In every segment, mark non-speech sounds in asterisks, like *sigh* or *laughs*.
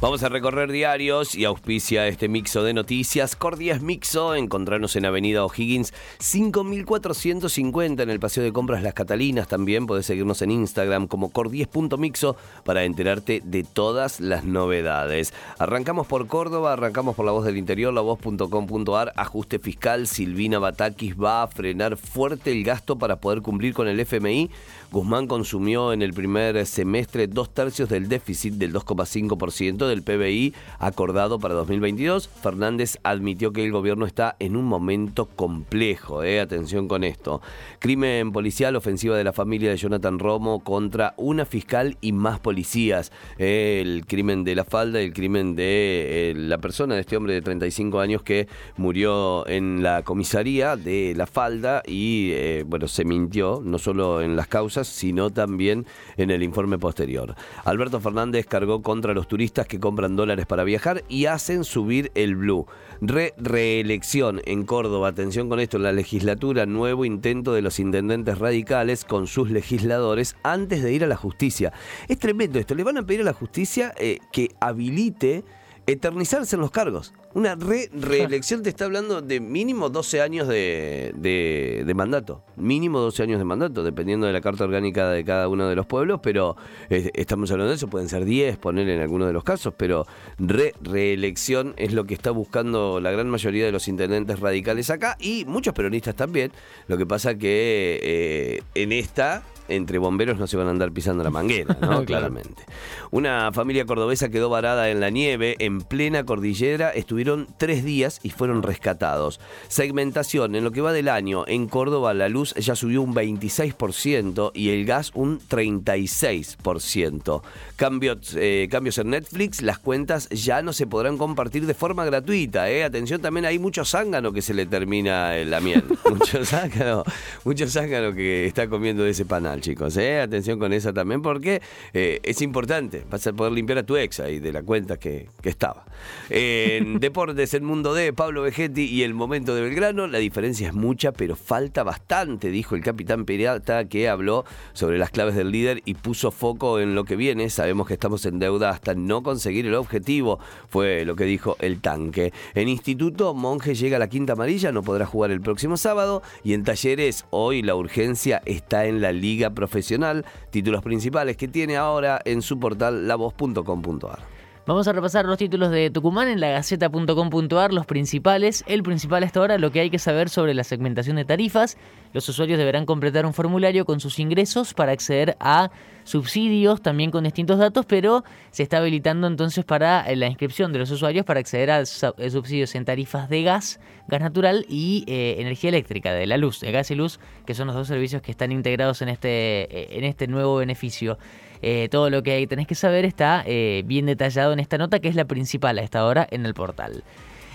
Vamos a recorrer diarios y auspicia este mixo de noticias. Cordias Mixo, encontrarnos en Avenida O'Higgins 5450 en el Paseo de Compras Las Catalinas. También podés seguirnos en Instagram como cordies.mixo para enterarte de todas las novedades. Arrancamos por Córdoba, arrancamos por La Voz del Interior, lavoz.com.ar. Ajuste fiscal, Silvina Batakis va a frenar fuerte el gasto para poder cumplir con el FMI. Guzmán consumió en el primer semestre dos tercios del déficit del 2,5% del PBI acordado para 2022. Fernández admitió que el gobierno está en un momento complejo. Eh. Atención con esto. Crimen policial, ofensiva de la familia de Jonathan Romo contra una fiscal y más policías. Eh, el crimen de la falda, el crimen de eh, la persona, de este hombre de 35 años que murió en la comisaría de la falda y, bueno, se mintió, no solo en las causas, sino también en el informe posterior. Alberto Fernández cargó contra los turistas que compran dólares para viajar y hacen subir el blue. Re reelección en Córdoba, atención con esto, en la legislatura, nuevo intento de los intendentes radicales con sus legisladores antes de ir a la justicia. Es tremendo esto, le van a pedir a la justicia eh, que habilite eternizarse en los cargos. Una reelección te está hablando de mínimo 12 años de, mandato. Mínimo 12 años de mandato, dependiendo de la carta orgánica de cada uno de los pueblos, pero estamos hablando de eso, pueden ser 10, poner en algunos de los casos, pero reelección es lo que está buscando la gran mayoría de los intendentes radicales acá y muchos peronistas también. Lo que pasa que eh, en esta entre bomberos no se van a andar pisando la manguera, ¿no? *laughs* Claramente. Una familia cordobesa quedó varada en la nieve en plena cordillera. Estuvieron tres días y fueron rescatados. Segmentación. En lo que va del año, en Córdoba la luz ya subió un 26% y el gas un 36%. Cambios, eh, cambios en Netflix. Las cuentas ya no se podrán compartir de forma gratuita. ¿eh? Atención, también hay mucho zángano que se le termina la miel. *laughs* mucho zángano, mucho zángano que está comiendo de ese panal chicos. ¿eh? Atención con esa también, porque eh, es importante. Vas a poder limpiar a tu ex ahí de la cuenta que, estaba. En *laughs* Deportes, el mundo de Pablo Vegetti y el momento de Belgrano, la diferencia es mucha, pero falta bastante, dijo el capitán Pirata, que habló sobre las claves del líder y puso foco en lo que viene. Sabemos que estamos en deuda hasta no conseguir el objetivo, fue lo que dijo el tanque. En Instituto, Monje llega a la quinta amarilla, no podrá jugar el próximo sábado. Y en Talleres, hoy la urgencia está en la Liga Profesional, títulos principales que tiene ahora en su portal lavoz.com.ar. Vamos a repasar los títulos de Tucumán en la gaceta.com.ar, los principales. El principal hasta ahora, lo que hay que saber sobre la segmentación de tarifas. Los usuarios deberán completar un formulario con sus ingresos para acceder a subsidios, también con distintos datos, pero se está habilitando entonces para la inscripción de los usuarios para acceder a subsidios en tarifas de gas, gas natural y eh, energía eléctrica, de la luz, de gas y luz, que son los dos servicios que están integrados en este, eh, en este nuevo beneficio. Eh, todo lo que tenés que saber está eh, bien detallado en esta nota, que es la principal a esta hora en el portal.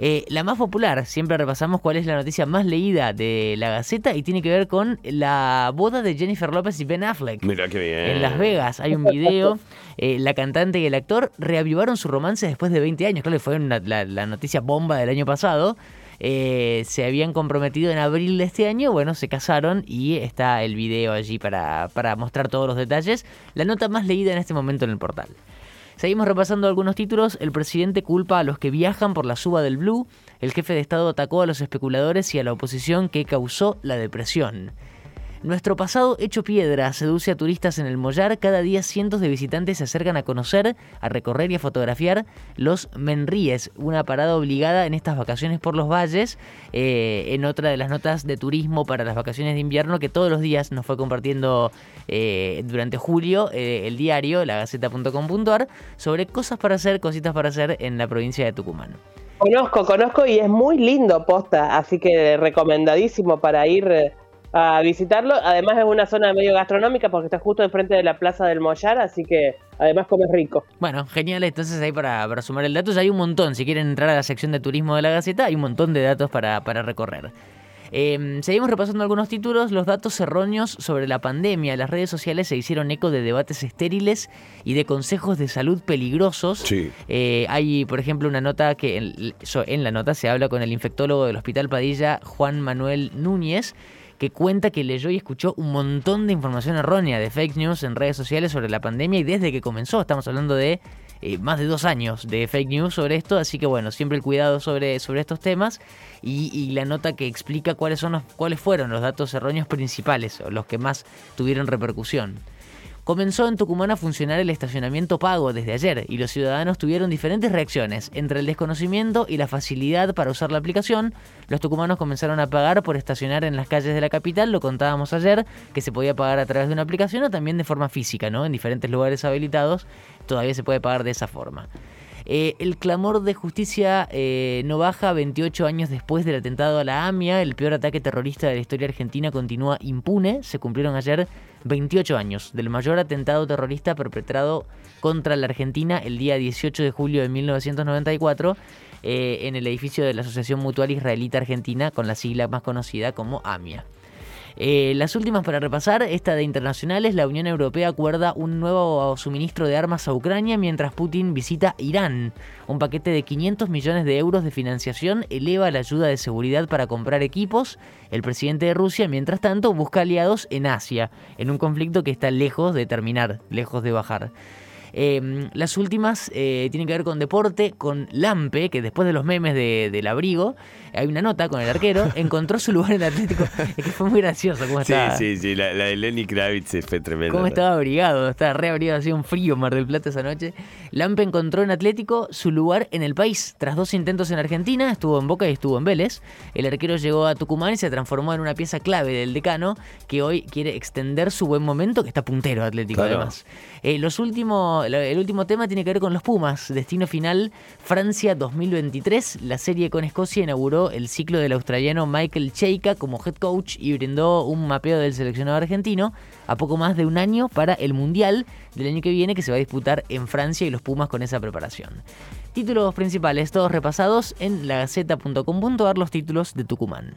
Eh, la más popular, siempre repasamos cuál es la noticia más leída de la Gaceta y tiene que ver con la boda de Jennifer López y Ben Affleck. Mira qué bien. En Las Vegas hay un video. la cantante y el actor reavivaron su romance después de 20 años. Claro, fue la noticia bomba del año pasado. Eh, se habían comprometido en abril de este año, bueno, se casaron y está el video allí para, para mostrar todos los detalles. La nota más leída en este momento en el portal. Seguimos repasando algunos títulos. El presidente culpa a los que viajan por la suba del blue. El jefe de Estado atacó a los especuladores y a la oposición que causó la depresión. Nuestro pasado hecho piedra seduce a turistas en el Mollar. Cada día cientos de visitantes se acercan a conocer, a recorrer y a fotografiar los Menríes, una parada obligada en estas vacaciones por los valles. Eh, en otra de las notas de turismo para las vacaciones de invierno que todos los días nos fue compartiendo eh, durante julio eh, el diario, la gaceta.com.ar, sobre cosas para hacer, cositas para hacer en la provincia de Tucumán. Conozco, conozco y es muy lindo posta, así que recomendadísimo para ir a visitarlo. Además es una zona medio gastronómica porque está justo enfrente de la Plaza del Mollar, así que además comes rico. Bueno, genial. Entonces ahí para, para sumar el dato, ya hay un montón. Si quieren entrar a la sección de turismo de la Gaceta, hay un montón de datos para, para recorrer. Eh, seguimos repasando algunos títulos. Los datos erróneos sobre la pandemia. Las redes sociales se hicieron eco de debates estériles y de consejos de salud peligrosos. Sí. Eh, hay, por ejemplo, una nota que en la nota se habla con el infectólogo del Hospital Padilla, Juan Manuel Núñez, que cuenta que leyó y escuchó un montón de información errónea de fake news en redes sociales sobre la pandemia y desde que comenzó, estamos hablando de eh, más de dos años de fake news sobre esto, así que bueno, siempre el cuidado sobre, sobre estos temas y, y la nota que explica cuáles, son los, cuáles fueron los datos erróneos principales o los que más tuvieron repercusión. Comenzó en Tucumán a funcionar el estacionamiento pago desde ayer y los ciudadanos tuvieron diferentes reacciones. Entre el desconocimiento y la facilidad para usar la aplicación, los tucumanos comenzaron a pagar por estacionar en las calles de la capital, lo contábamos ayer, que se podía pagar a través de una aplicación o también de forma física, ¿no? En diferentes lugares habilitados todavía se puede pagar de esa forma. Eh, el clamor de justicia eh, no baja 28 años después del atentado a la AMIA. El peor ataque terrorista de la historia argentina continúa impune. Se cumplieron ayer 28 años del mayor atentado terrorista perpetrado contra la Argentina el día 18 de julio de 1994 eh, en el edificio de la Asociación Mutual Israelita Argentina con la sigla más conocida como AMIA. Eh, las últimas para repasar, esta de internacionales, la Unión Europea acuerda un nuevo suministro de armas a Ucrania mientras Putin visita Irán. Un paquete de 500 millones de euros de financiación eleva la ayuda de seguridad para comprar equipos. El presidente de Rusia, mientras tanto, busca aliados en Asia, en un conflicto que está lejos de terminar, lejos de bajar. Eh, las últimas eh, tienen que ver con deporte, con Lampe, que después de los memes de- del abrigo, hay una nota con el arquero, *laughs* encontró su lugar en Atlético. Es que fue muy gracioso cómo Sí, estaba. sí, sí, la, la de Lenny Kravitz fue tremenda. Cómo estaba abrigado, estaba re abrigado, hacía un frío en Mar del Plata esa noche. Lampe encontró en Atlético su lugar en el país. Tras dos intentos en Argentina, estuvo en Boca y estuvo en Vélez. El arquero llegó a Tucumán y se transformó en una pieza clave del decano que hoy quiere extender su buen momento, que está puntero Atlético Claro. además. Eh, los último, la- el último tema tiene que ver con los Pumas. Destino final, Francia 2023. La serie con Escocia inauguró el ciclo del australiano Michael Cheika como head coach y brindó un mapeo del seleccionado argentino a poco más de un año para el Mundial del año que viene que se va a disputar en Francia y los Pumas con esa preparación. Títulos principales, todos repasados en lagaceta.com.ar, los títulos de Tucumán.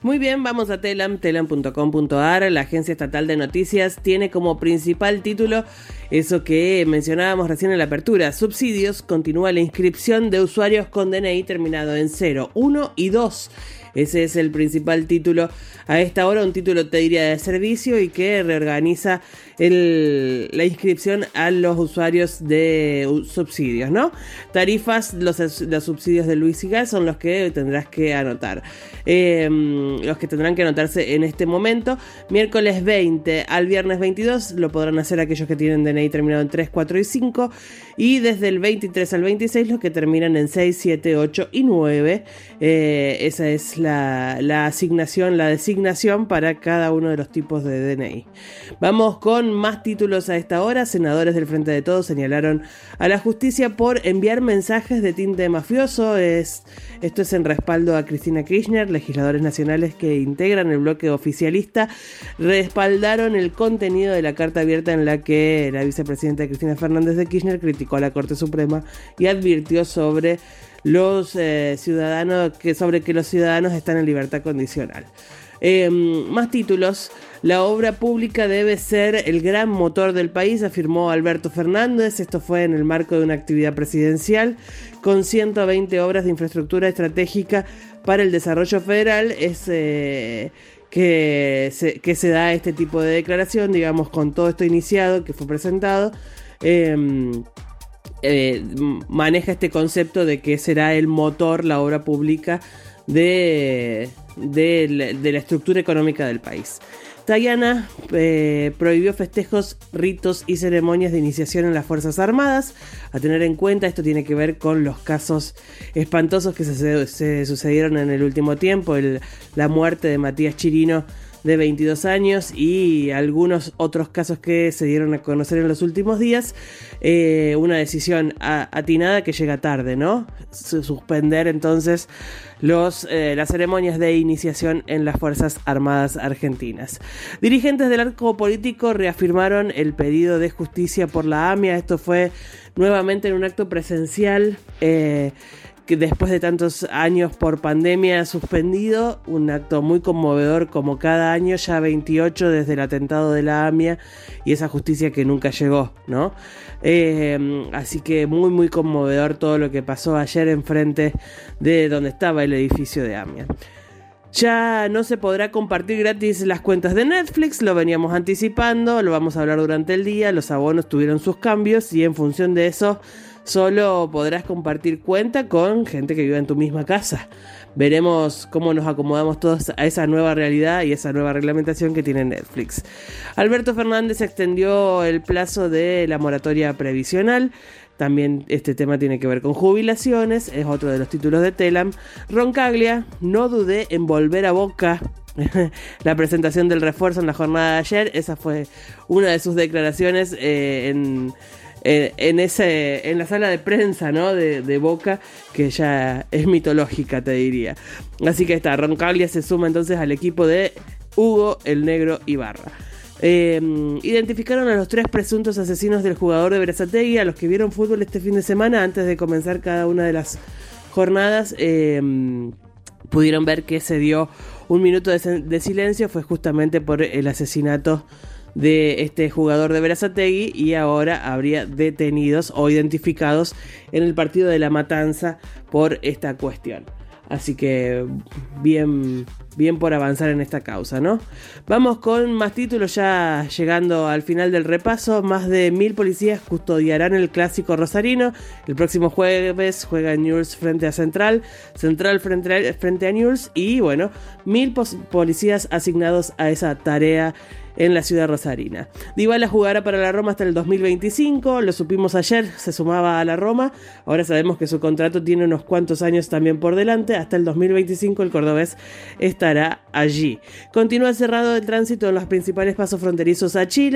Muy bien, vamos a Telam, telam.com.ar. La agencia estatal de noticias tiene como principal título eso que mencionábamos recién en la apertura. Subsidios, continúa la inscripción de usuarios con DNI terminado en 0, 1 y 2. Ese es el principal título a esta hora, un título te diría de servicio y que reorganiza el- la inscripción a los usuarios de subsidios, ¿no? Tarifas, los, los subsidios de Luis y Gas son los que tendrás que anotar. Eh, los que tendrán que anotarse en este momento. Miércoles 20 al viernes 22 lo podrán hacer aquellos que tienen DNI terminado en 3, 4 y 5. Y desde el 23 al 26 los que terminan en 6, 7, 8 y 9. Eh, esa es la, asignación, la designación para cada uno de los tipos de DNI. Vamos con más títulos a esta hora. Senadores del Frente de Todos señalaron a la justicia por enviar mensajes de tinte mafioso. Es, esto es en respaldo a Cristina Kirchner. Legisladores nacionales que integran el bloque oficialista respaldaron el contenido de la carta abierta en la que la vicepresidenta Cristina Fernández de Kirchner criticó a la Corte Suprema y advirtió sobre los eh, ciudadanos que sobre que los ciudadanos están en libertad condicional. Eh, más títulos. La obra pública debe ser el gran motor del país, afirmó Alberto Fernández. Esto fue en el marco de una actividad presidencial con 120 obras de infraestructura estratégica para el desarrollo federal. Es eh, que, se, que se da este tipo de declaración, digamos, con todo esto iniciado que fue presentado. Eh, eh, maneja este concepto de que será el motor, la obra pública de, de, la- estructura económica del país. Tayana eh, prohibió festejos, ritos y ceremonias de iniciación en las Fuerzas Armadas. A tener en cuenta, esto tiene que ver con los casos espantosos que se, sucedieron en el último tiempo. la muerte de Matías Chirino de 22 años y algunos otros casos que se dieron a conocer en los últimos días. Eh, una decisión atinada que llega tarde, ¿no? Su- Suspender entonces los, eh, las ceremonias de iniciación en las Fuerzas Armadas Argentinas. Dirigentes del arco político reafirmaron el pedido de justicia por la AMIA. Esto fue nuevamente en un acto presencial. eh, que después de tantos años por pandemia suspendido, un acto muy conmovedor como cada año, ya 28 desde el atentado de la AMIA y esa justicia que nunca llegó, ¿no? Eh, así que muy muy conmovedor todo lo que pasó ayer enfrente de donde estaba el edificio de AMIA. Ya no se podrá compartir gratis las cuentas de Netflix, lo veníamos anticipando, lo vamos a hablar durante el día, los abonos tuvieron sus cambios y en función de eso solo podrás compartir cuenta con gente que vive en tu misma casa. Veremos cómo nos acomodamos todos a esa nueva realidad y esa nueva reglamentación que tiene Netflix. Alberto Fernández extendió el plazo de la moratoria previsional. También este tema tiene que ver con jubilaciones, es otro de los títulos de Telam. Roncaglia, no dudé en volver a Boca *laughs* la presentación del refuerzo en la jornada de ayer. Esa fue una de sus declaraciones eh, en, en, ese, en la sala de prensa ¿no? de, Boca, que ya es mitológica, te diría. Así que está, Roncaglia se suma entonces al equipo de Hugo el Negro Ibarra. Eh, identificaron a los tres presuntos asesinos del jugador de Berazategui, a los que vieron fútbol este fin de semana antes de comenzar cada una de las jornadas. Eh, pudieron ver que se dio un minuto de, silencio, fue justamente por el asesinato de este jugador de Berazategui y ahora habría detenidos o identificados en el partido de la matanza por esta cuestión. Así que bien, bien por avanzar en esta causa, ¿no? Vamos con más títulos ya llegando al final del repaso. Más de mil policías custodiarán el clásico rosarino. El próximo jueves juega News frente a Central, Central frente a, frente a News y bueno, mil policías asignados a esa tarea en la ciudad rosarina. Dybala jugará para la Roma hasta el 2025, lo supimos ayer, se sumaba a la Roma, ahora sabemos que su contrato tiene unos cuantos años también por delante, hasta el 2025 el cordobés estará allí. Continúa cerrado el tránsito en los principales pasos fronterizos a Chile,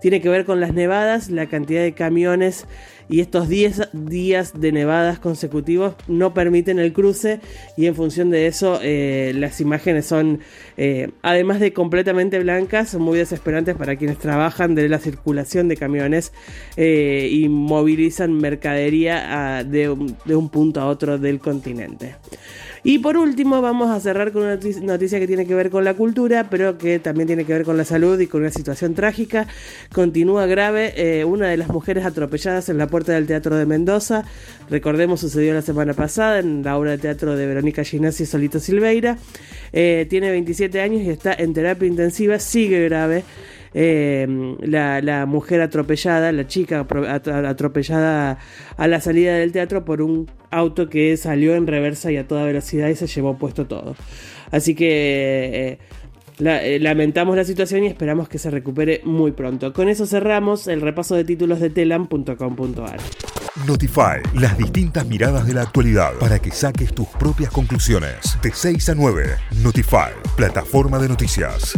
tiene que ver con las nevadas, la cantidad de camiones y estos 10 días de nevadas consecutivos no permiten el cruce y en función de eso eh, las imágenes son, eh, además de completamente blancas, muy desesperantes para quienes trabajan de la circulación de camiones eh, y movilizan mercadería ah, de un punto a otro del continente. Y por último, vamos a cerrar con una noticia que tiene que ver con la cultura, pero que también tiene que ver con la salud y con una situación trágica. Continúa grave eh, una de las mujeres atropelladas en la puerta del Teatro de Mendoza. Recordemos, sucedió la semana pasada en la obra de teatro de Verónica Ginasi y Solito Silveira. Eh, tiene 27 años y está en terapia intensiva, sigue grave. Eh, la, mujer atropellada, la chica atropellada a la salida del teatro por un auto que salió en reversa y a toda velocidad y se llevó puesto todo. Así que... Eh, eh, lamentamos la situación y esperamos que se recupere muy pronto. Con eso cerramos el repaso de títulos de telam.com.ar. Notify, las distintas miradas de la actualidad para que saques tus propias conclusiones. De 6 a 9, Notify, plataforma de noticias.